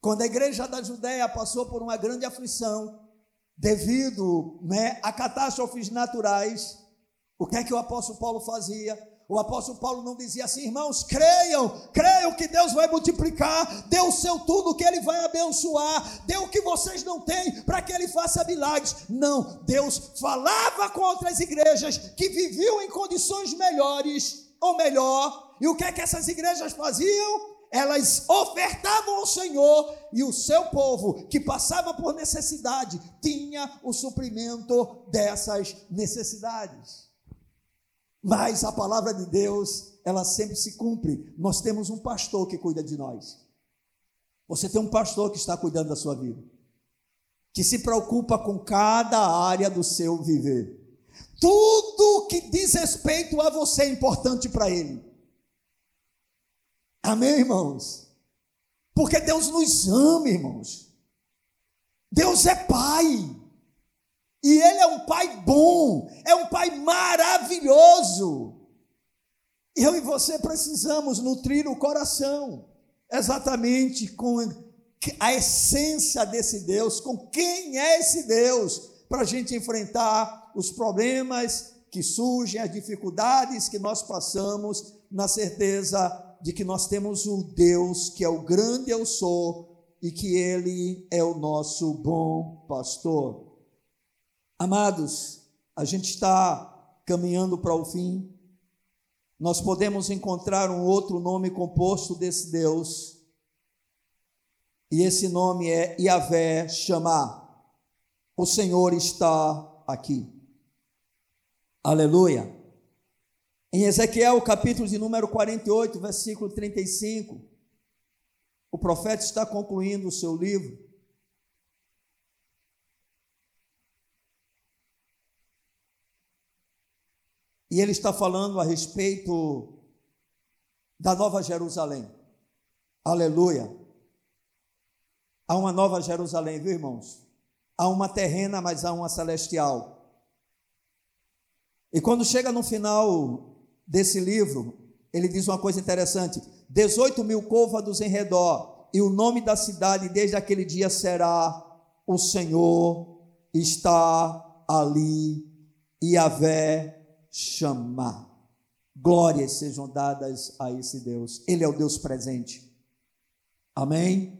[SPEAKER 1] Quando a igreja da Judéia passou por uma grande aflição, devido né, a catástrofes naturais, o que é que o apóstolo Paulo fazia? O apóstolo Paulo não dizia assim, irmãos, creiam, creiam que Deus vai multiplicar, dê o seu tudo que Ele vai abençoar, dê o que vocês não têm para que Ele faça milagres. Não, Deus falava com outras igrejas que viviam em condições melhores, ou melhor, e o que é que essas igrejas faziam? Elas ofertavam ao Senhor e o seu povo que passava por necessidade tinha o suprimento dessas necessidades. Mas a palavra de Deus, ela sempre se cumpre. Nós temos um pastor que cuida de nós. Você tem um pastor que está cuidando da sua vida, que se preocupa com cada área do seu viver. Tudo que diz respeito a você é importante para ele. Amém, irmãos? Porque Deus nos ama, irmãos. Deus é Pai. E Ele é um pai bom, é um pai maravilhoso. Eu e você precisamos nutrir o coração exatamente com a essência desse Deus, com quem é esse Deus, para a gente enfrentar os problemas que surgem, as dificuldades que nós passamos, na certeza de que nós temos o Deus que é o grande eu sou e que Ele é o nosso bom pastor. Amados, a gente está caminhando para o fim. Nós podemos encontrar um outro nome composto desse Deus. E esse nome é Yahvé Chamar. O Senhor está aqui. Aleluia. Em Ezequiel, capítulo de número 48, versículo 35, o profeta está concluindo o seu livro. E ele está falando a respeito da Nova Jerusalém. Aleluia. Há uma Nova Jerusalém, viu, irmãos? Há uma terrena, mas há uma celestial. E quando chega no final desse livro, ele diz uma coisa interessante: 18 mil côvados em redor, e o nome da cidade desde aquele dia será: O Senhor está ali, e Yahvé chamar. Glórias sejam dadas a esse Deus. Ele é o Deus presente. Amém?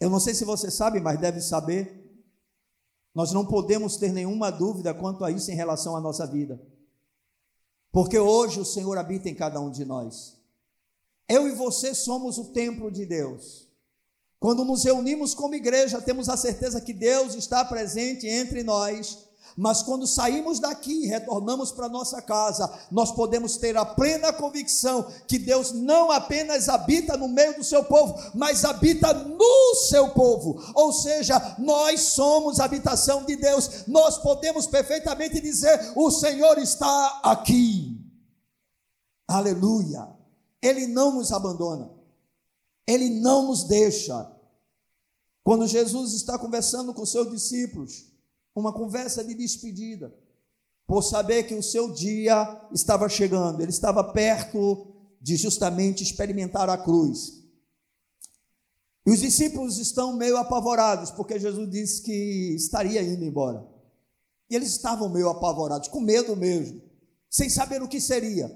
[SPEAKER 1] Eu não sei se você sabe, mas deve saber. Nós não podemos ter nenhuma dúvida quanto a isso em relação à nossa vida. Porque hoje o Senhor habita em cada um de nós. Eu e você somos o templo de Deus. Quando nos reunimos como igreja, temos a certeza que Deus está presente entre nós mas quando saímos daqui e retornamos para nossa casa, nós podemos ter a plena convicção que Deus não apenas habita no meio do seu povo, mas habita no seu povo. Ou seja, nós somos a habitação de Deus. Nós podemos perfeitamente dizer: o Senhor está aqui. Aleluia. Ele não nos abandona. Ele não nos deixa. Quando Jesus está conversando com seus discípulos, uma conversa de despedida, por saber que o seu dia estava chegando, ele estava perto de justamente experimentar a cruz. E os discípulos estão meio apavorados, porque Jesus disse que estaria indo embora. E eles estavam meio apavorados, com medo mesmo, sem saber o que seria.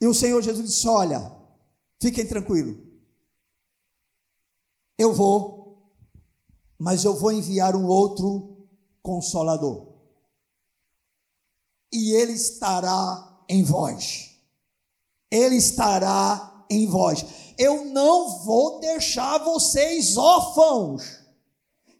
[SPEAKER 1] E o Senhor Jesus disse: Olha, fiquem tranquilos, eu vou mas eu vou enviar um outro consolador. E ele estará em vós. Ele estará em vós. Eu não vou deixar vocês órfãos.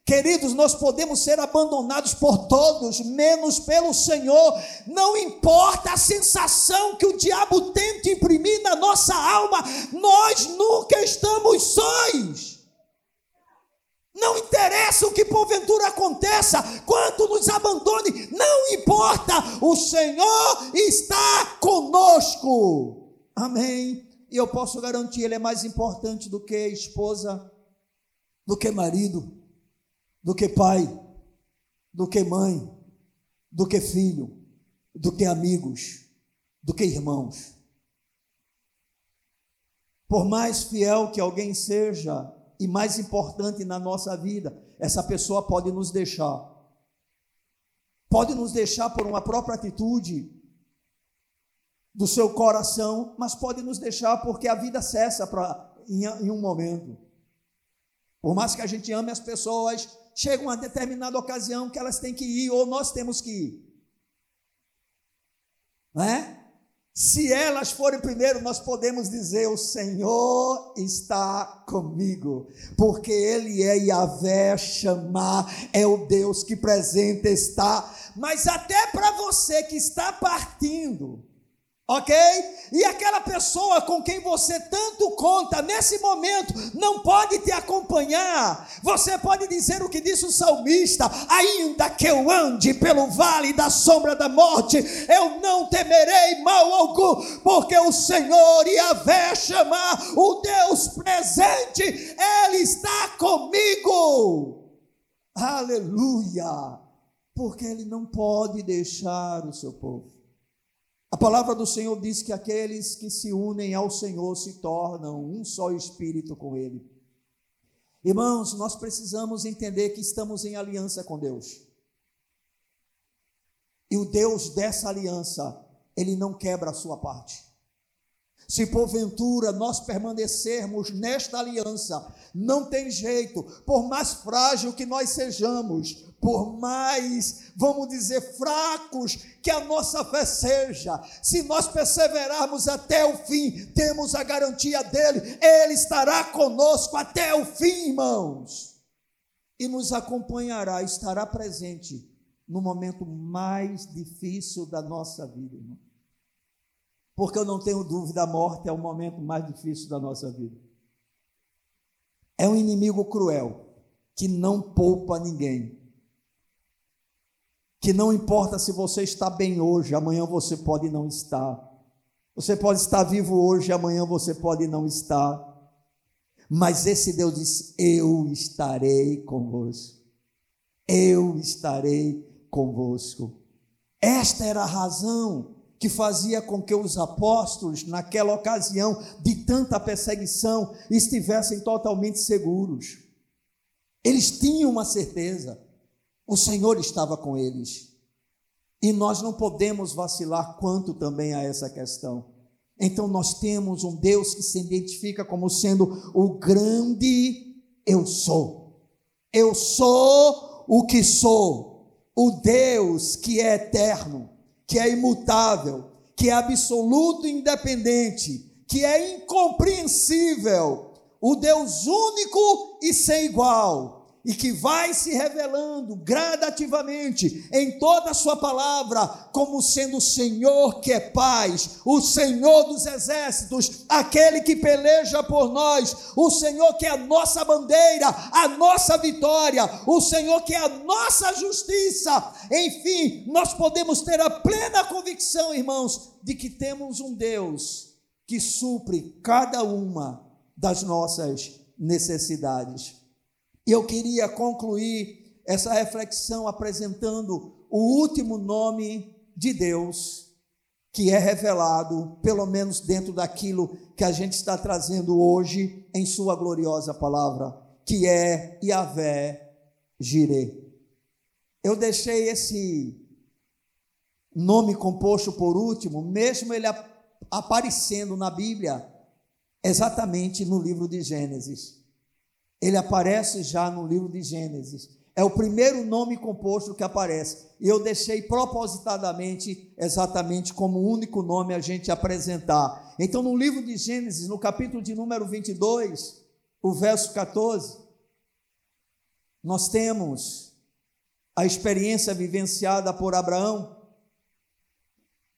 [SPEAKER 1] Queridos, nós podemos ser abandonados por todos, menos pelo Senhor. Não importa a sensação que o diabo tente imprimir na nossa alma, nós nunca estamos sós. Não interessa o que porventura aconteça, quanto nos abandone, não importa, o Senhor está conosco. Amém. e eu posso garantir, ele é mais importante do que esposa, do que marido, do que pai, do que mãe, do que filho, do que amigos, do que irmãos. Por mais fiel que alguém seja e mais importante na nossa vida, essa pessoa pode nos deixar. Pode nos deixar por uma própria atitude do seu coração, mas pode nos deixar porque a vida cessa pra, em, em um momento. Por mais que a gente ame as pessoas, chega uma determinada ocasião que elas têm que ir ou nós temos que ir. Não é? Se elas forem primeiro, nós podemos dizer: O Senhor está comigo, porque Ele é Yahvé, chamar, é o Deus que presente está. Mas até para você que está partindo, Ok? E aquela pessoa com quem você tanto conta nesse momento não pode te acompanhar. Você pode dizer o que disse o salmista: ainda que eu ande pelo vale da sombra da morte, eu não temerei mal algum, porque o Senhor Yahvé chamar o Deus presente, Ele está comigo. Aleluia! Porque Ele não pode deixar o seu povo. A palavra do Senhor diz que aqueles que se unem ao Senhor se tornam um só espírito com Ele. Irmãos, nós precisamos entender que estamos em aliança com Deus. E o Deus dessa aliança, Ele não quebra a sua parte. Se porventura nós permanecermos nesta aliança, não tem jeito, por mais frágil que nós sejamos, por mais, vamos dizer, fracos que a nossa fé seja, se nós perseverarmos até o fim, temos a garantia dele, ele estará conosco até o fim, irmãos, e nos acompanhará, estará presente no momento mais difícil da nossa vida, irmão. Porque eu não tenho dúvida, a morte é o momento mais difícil da nossa vida. É um inimigo cruel que não poupa ninguém que não importa se você está bem hoje, amanhã você pode não estar. Você pode estar vivo hoje, amanhã você pode não estar. Mas esse Deus disse: Eu estarei convosco. Eu estarei convosco. Esta era a razão que fazia com que os apóstolos, naquela ocasião de tanta perseguição, estivessem totalmente seguros. Eles tinham uma certeza. O Senhor estava com eles. E nós não podemos vacilar quanto também a essa questão. Então nós temos um Deus que se identifica como sendo o grande eu sou. Eu sou o que sou. O Deus que é eterno, que é imutável, que é absoluto e independente, que é incompreensível. O Deus único e sem igual e que vai se revelando gradativamente em toda a sua palavra, como sendo o Senhor que é paz, o Senhor dos exércitos, aquele que peleja por nós, o Senhor que é a nossa bandeira, a nossa vitória, o Senhor que é a nossa justiça. Enfim, nós podemos ter a plena convicção, irmãos, de que temos um Deus que supre cada uma das nossas necessidades. E eu queria concluir essa reflexão apresentando o último nome de Deus que é revelado, pelo menos dentro daquilo que a gente está trazendo hoje em Sua gloriosa palavra, que é Yahvé Jireh. Eu deixei esse nome composto por último, mesmo ele aparecendo na Bíblia, exatamente no livro de Gênesis ele aparece já no livro de Gênesis. É o primeiro nome composto que aparece. E eu deixei propositadamente, exatamente como único nome a gente apresentar. Então, no livro de Gênesis, no capítulo de número 22, o verso 14, nós temos a experiência vivenciada por Abraão,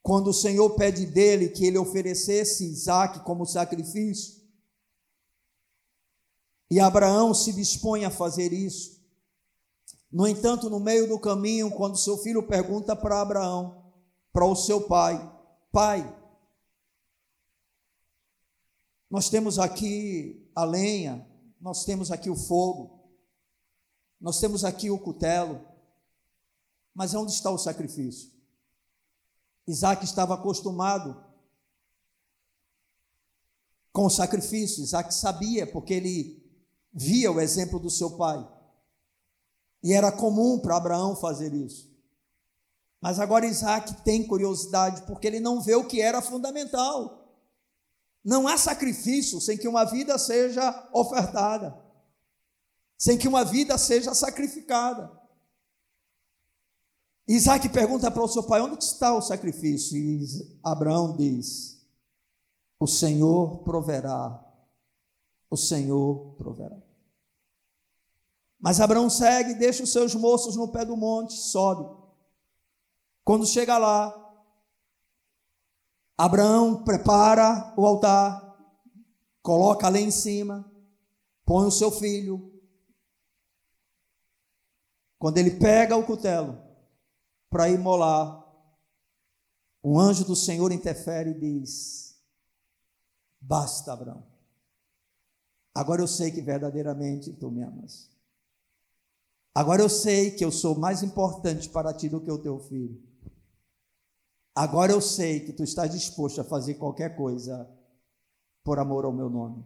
[SPEAKER 1] quando o Senhor pede dele que ele oferecesse Isaac como sacrifício. E Abraão se dispõe a fazer isso. No entanto, no meio do caminho, quando seu filho pergunta para Abraão, para o seu pai: Pai, Nós temos aqui a lenha, nós temos aqui o fogo, nós temos aqui o cutelo, mas onde está o sacrifício? Isaac estava acostumado com o sacrifício, Isaac sabia, porque ele via o exemplo do seu pai. E era comum para Abraão fazer isso. Mas agora Isaac tem curiosidade, porque ele não vê o que era fundamental. Não há sacrifício sem que uma vida seja ofertada, sem que uma vida seja sacrificada. Isaac pergunta para o seu pai: onde está o sacrifício? E Abraão diz: O Senhor proverá, o Senhor proverá. Mas Abraão segue, deixa os seus moços no pé do monte, sobe. Quando chega lá, Abraão prepara o altar, coloca ali em cima, põe o seu filho. Quando ele pega o cutelo para imolar, um anjo do Senhor interfere e diz: Basta, Abraão. Agora eu sei que verdadeiramente tu me amas. Agora eu sei que eu sou mais importante para ti do que o teu filho. Agora eu sei que tu estás disposto a fazer qualquer coisa por amor ao meu nome.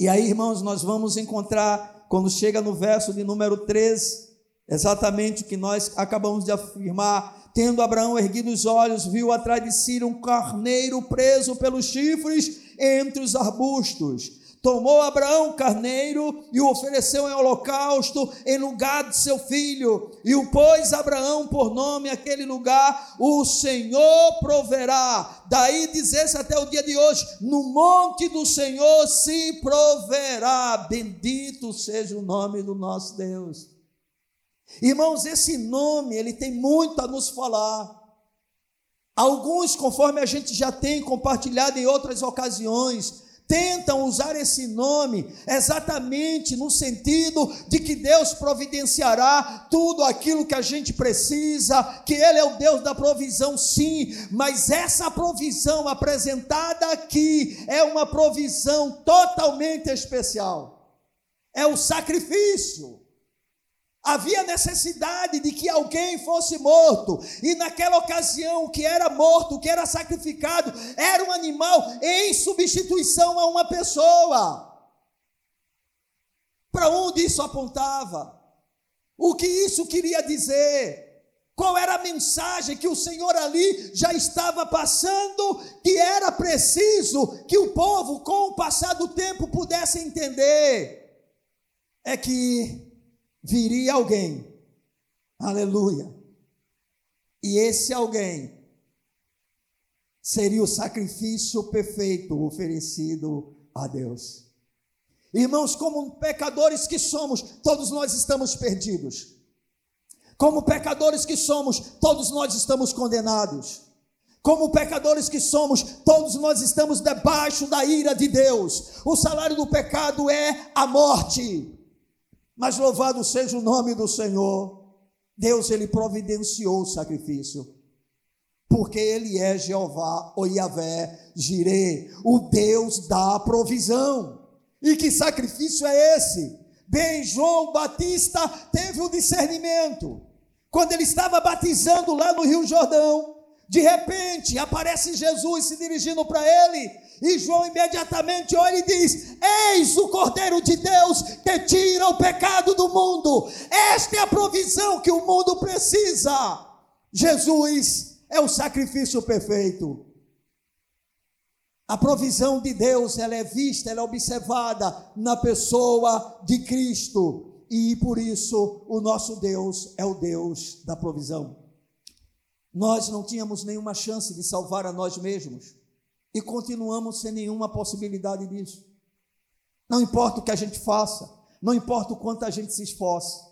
[SPEAKER 1] E aí, irmãos, nós vamos encontrar, quando chega no verso de número 13, exatamente o que nós acabamos de afirmar. Tendo Abraão erguido os olhos, viu atrás de si um carneiro preso pelos chifres entre os arbustos. Tomou Abraão o carneiro e o ofereceu em holocausto em lugar de seu filho. E o pôs Abraão por nome aquele lugar, o Senhor proverá. Daí dizer-se até o dia de hoje: no monte do Senhor se proverá. Bendito seja o nome do nosso Deus. Irmãos, esse nome, ele tem muito a nos falar. Alguns, conforme a gente já tem compartilhado em outras ocasiões, tentam usar esse nome exatamente no sentido de que Deus providenciará tudo aquilo que a gente precisa, que Ele é o Deus da provisão, sim, mas essa provisão apresentada aqui é uma provisão totalmente especial, é o sacrifício. Havia necessidade de que alguém fosse morto, e naquela ocasião, o que era morto, o que era sacrificado, era um animal em substituição a uma pessoa. Para onde isso apontava? O que isso queria dizer? Qual era a mensagem que o Senhor ali já estava passando, que era preciso que o povo, com o passar do tempo, pudesse entender? É que viria alguém, aleluia, e esse alguém seria o sacrifício perfeito oferecido a Deus. Irmãos, como pecadores que somos, todos nós estamos perdidos. Como pecadores que somos, todos nós estamos condenados. Como pecadores que somos, todos nós estamos debaixo da ira de Deus. O salário do pecado é a morte. Mas louvado seja o nome do Senhor. Deus ele providenciou o sacrifício. Porque ele é Jeová, o Yahvé, Jireh, o Deus da provisão. E que sacrifício é esse? Bem, João Batista teve o discernimento. Quando ele estava batizando lá no Rio Jordão, de repente aparece Jesus se dirigindo para ele e João imediatamente olha e diz: Eis o Cordeiro de Deus que tira o pecado do mundo. Esta é a provisão que o mundo precisa. Jesus é o sacrifício perfeito. A provisão de Deus, ela é vista, ela é observada na pessoa de Cristo. E por isso o nosso Deus é o Deus da provisão. Nós não tínhamos nenhuma chance de salvar a nós mesmos e continuamos sem nenhuma possibilidade disso. Não importa o que a gente faça, não importa o quanto a gente se esforce,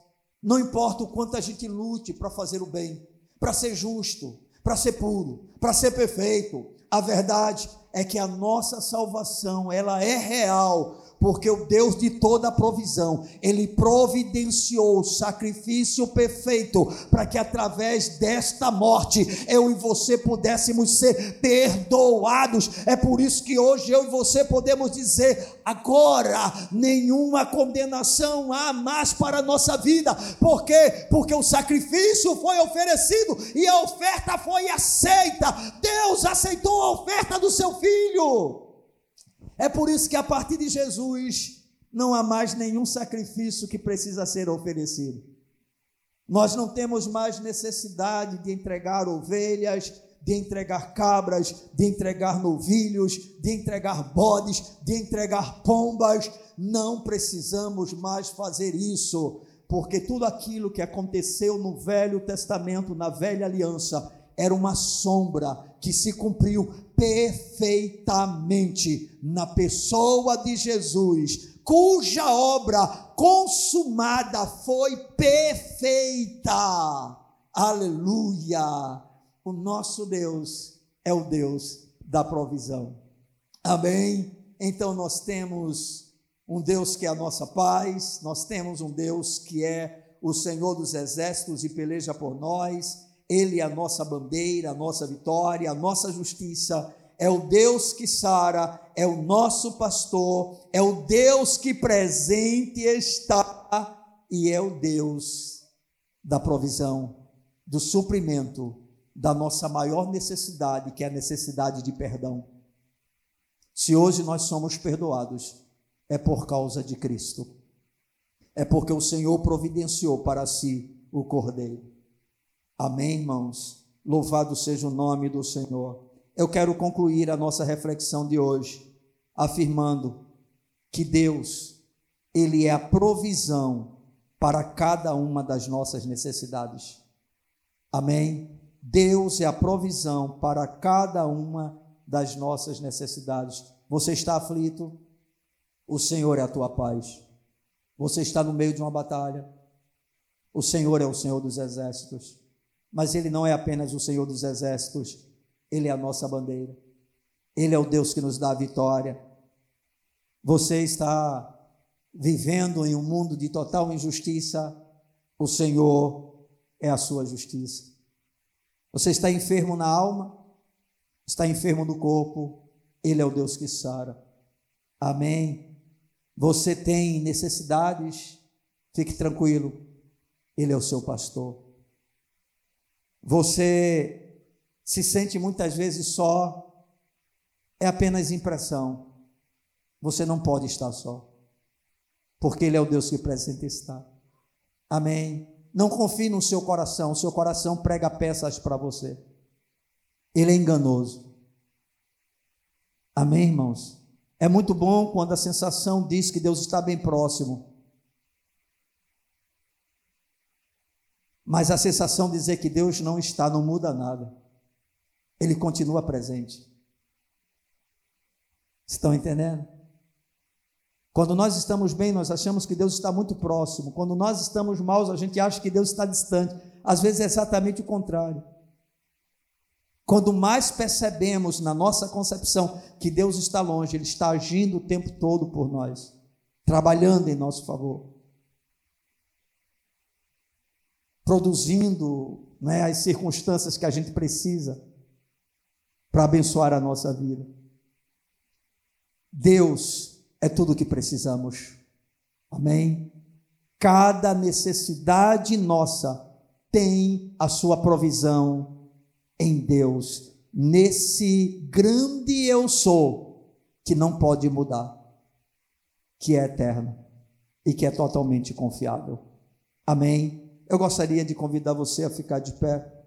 [SPEAKER 1] não importa o quanto a gente lute para fazer o bem, para ser justo, para ser puro, para ser perfeito. A verdade é que a nossa salvação, ela é real porque o Deus de toda provisão, ele providenciou o sacrifício perfeito para que através desta morte eu e você pudéssemos ser perdoados. É por isso que hoje eu e você podemos dizer: agora nenhuma condenação há mais para a nossa vida. Por quê? Porque o sacrifício foi oferecido e a oferta foi aceita. Deus aceitou a oferta do seu filho. É por isso que a partir de Jesus não há mais nenhum sacrifício que precisa ser oferecido. Nós não temos mais necessidade de entregar ovelhas, de entregar cabras, de entregar novilhos, de entregar bodes, de entregar pombas. Não precisamos mais fazer isso, porque tudo aquilo que aconteceu no Velho Testamento, na Velha Aliança, era uma sombra que se cumpriu perfeitamente na pessoa de Jesus, cuja obra consumada foi perfeita. Aleluia! O nosso Deus é o Deus da provisão. Amém? Então nós temos um Deus que é a nossa paz, nós temos um Deus que é o Senhor dos exércitos e peleja por nós ele é a nossa bandeira, a nossa vitória, a nossa justiça. É o Deus que sara, é o nosso pastor, é o Deus que presente está e é o Deus da provisão, do suprimento da nossa maior necessidade, que é a necessidade de perdão. Se hoje nós somos perdoados, é por causa de Cristo. É porque o Senhor providenciou para si o Cordeiro. Amém, irmãos? Louvado seja o nome do Senhor. Eu quero concluir a nossa reflexão de hoje afirmando que Deus, Ele é a provisão para cada uma das nossas necessidades. Amém? Deus é a provisão para cada uma das nossas necessidades. Você está aflito? O Senhor é a tua paz. Você está no meio de uma batalha? O Senhor é o Senhor dos exércitos. Mas Ele não é apenas o Senhor dos exércitos, Ele é a nossa bandeira. Ele é o Deus que nos dá a vitória. Você está vivendo em um mundo de total injustiça, o Senhor é a sua justiça. Você está enfermo na alma, está enfermo no corpo, Ele é o Deus que sara. Amém. Você tem necessidades, fique tranquilo, Ele é o seu pastor. Você se sente muitas vezes só, é apenas impressão. Você não pode estar só, porque Ele é o Deus que presente está. Amém. Não confie no seu coração, o seu coração prega peças para você. Ele é enganoso. Amém, irmãos? É muito bom quando a sensação diz que Deus está bem próximo. Mas a sensação de dizer que Deus não está não muda nada. Ele continua presente. Estão entendendo? Quando nós estamos bem, nós achamos que Deus está muito próximo. Quando nós estamos maus, a gente acha que Deus está distante. Às vezes é exatamente o contrário. Quando mais percebemos na nossa concepção que Deus está longe, Ele está agindo o tempo todo por nós, trabalhando em nosso favor. Produzindo né, as circunstâncias que a gente precisa para abençoar a nossa vida. Deus é tudo o que precisamos. Amém? Cada necessidade nossa tem a sua provisão em Deus, nesse grande eu sou que não pode mudar, que é eterno e que é totalmente confiável. Amém? Eu gostaria de convidar você a ficar de pé.